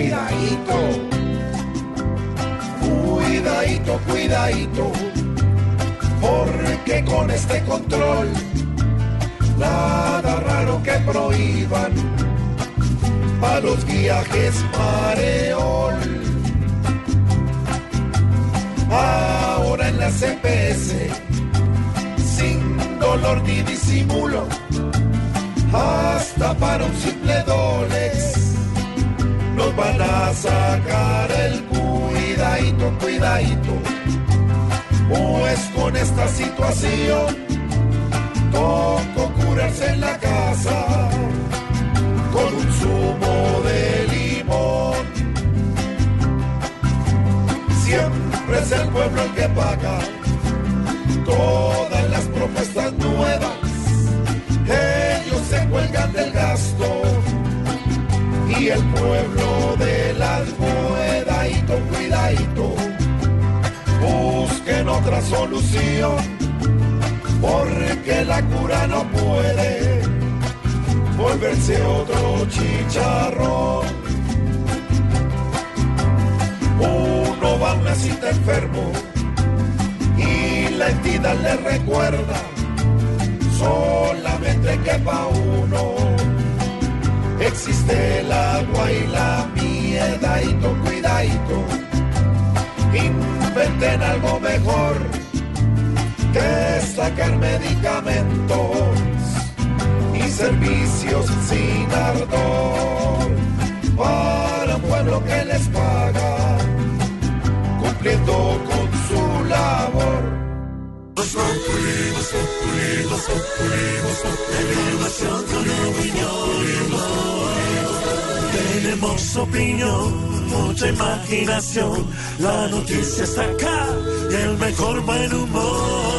Cuidadito, cuidadito, cuidadito, porque con este control nada raro que prohíban para los viajes mareol. Ahora en la CPS, sin dolor ni disimulo, hasta para un simple dolex, nos van a sacar el cuidadito, cuidadito. Pues con esta situación, toco curarse en la casa con un zumo de limón. Siempre es el pueblo el que paga todas las propuestas nuevas. Y el pueblo de las cuidadito, cuidadito, busquen otra solución, porque la cura no puede volverse otro chicharrón. Uno va a una cita enfermo y la entidad le recuerda solamente que pa' uno existe el agua y la miedadito, cuidadito. Inventen algo mejor que sacar medicamentos y servicios sin ardor para un pueblo que les paga cumpliendo con su labor. Tenemos opinión, mucha imaginación. La noticia está acá y el mejor buen humor.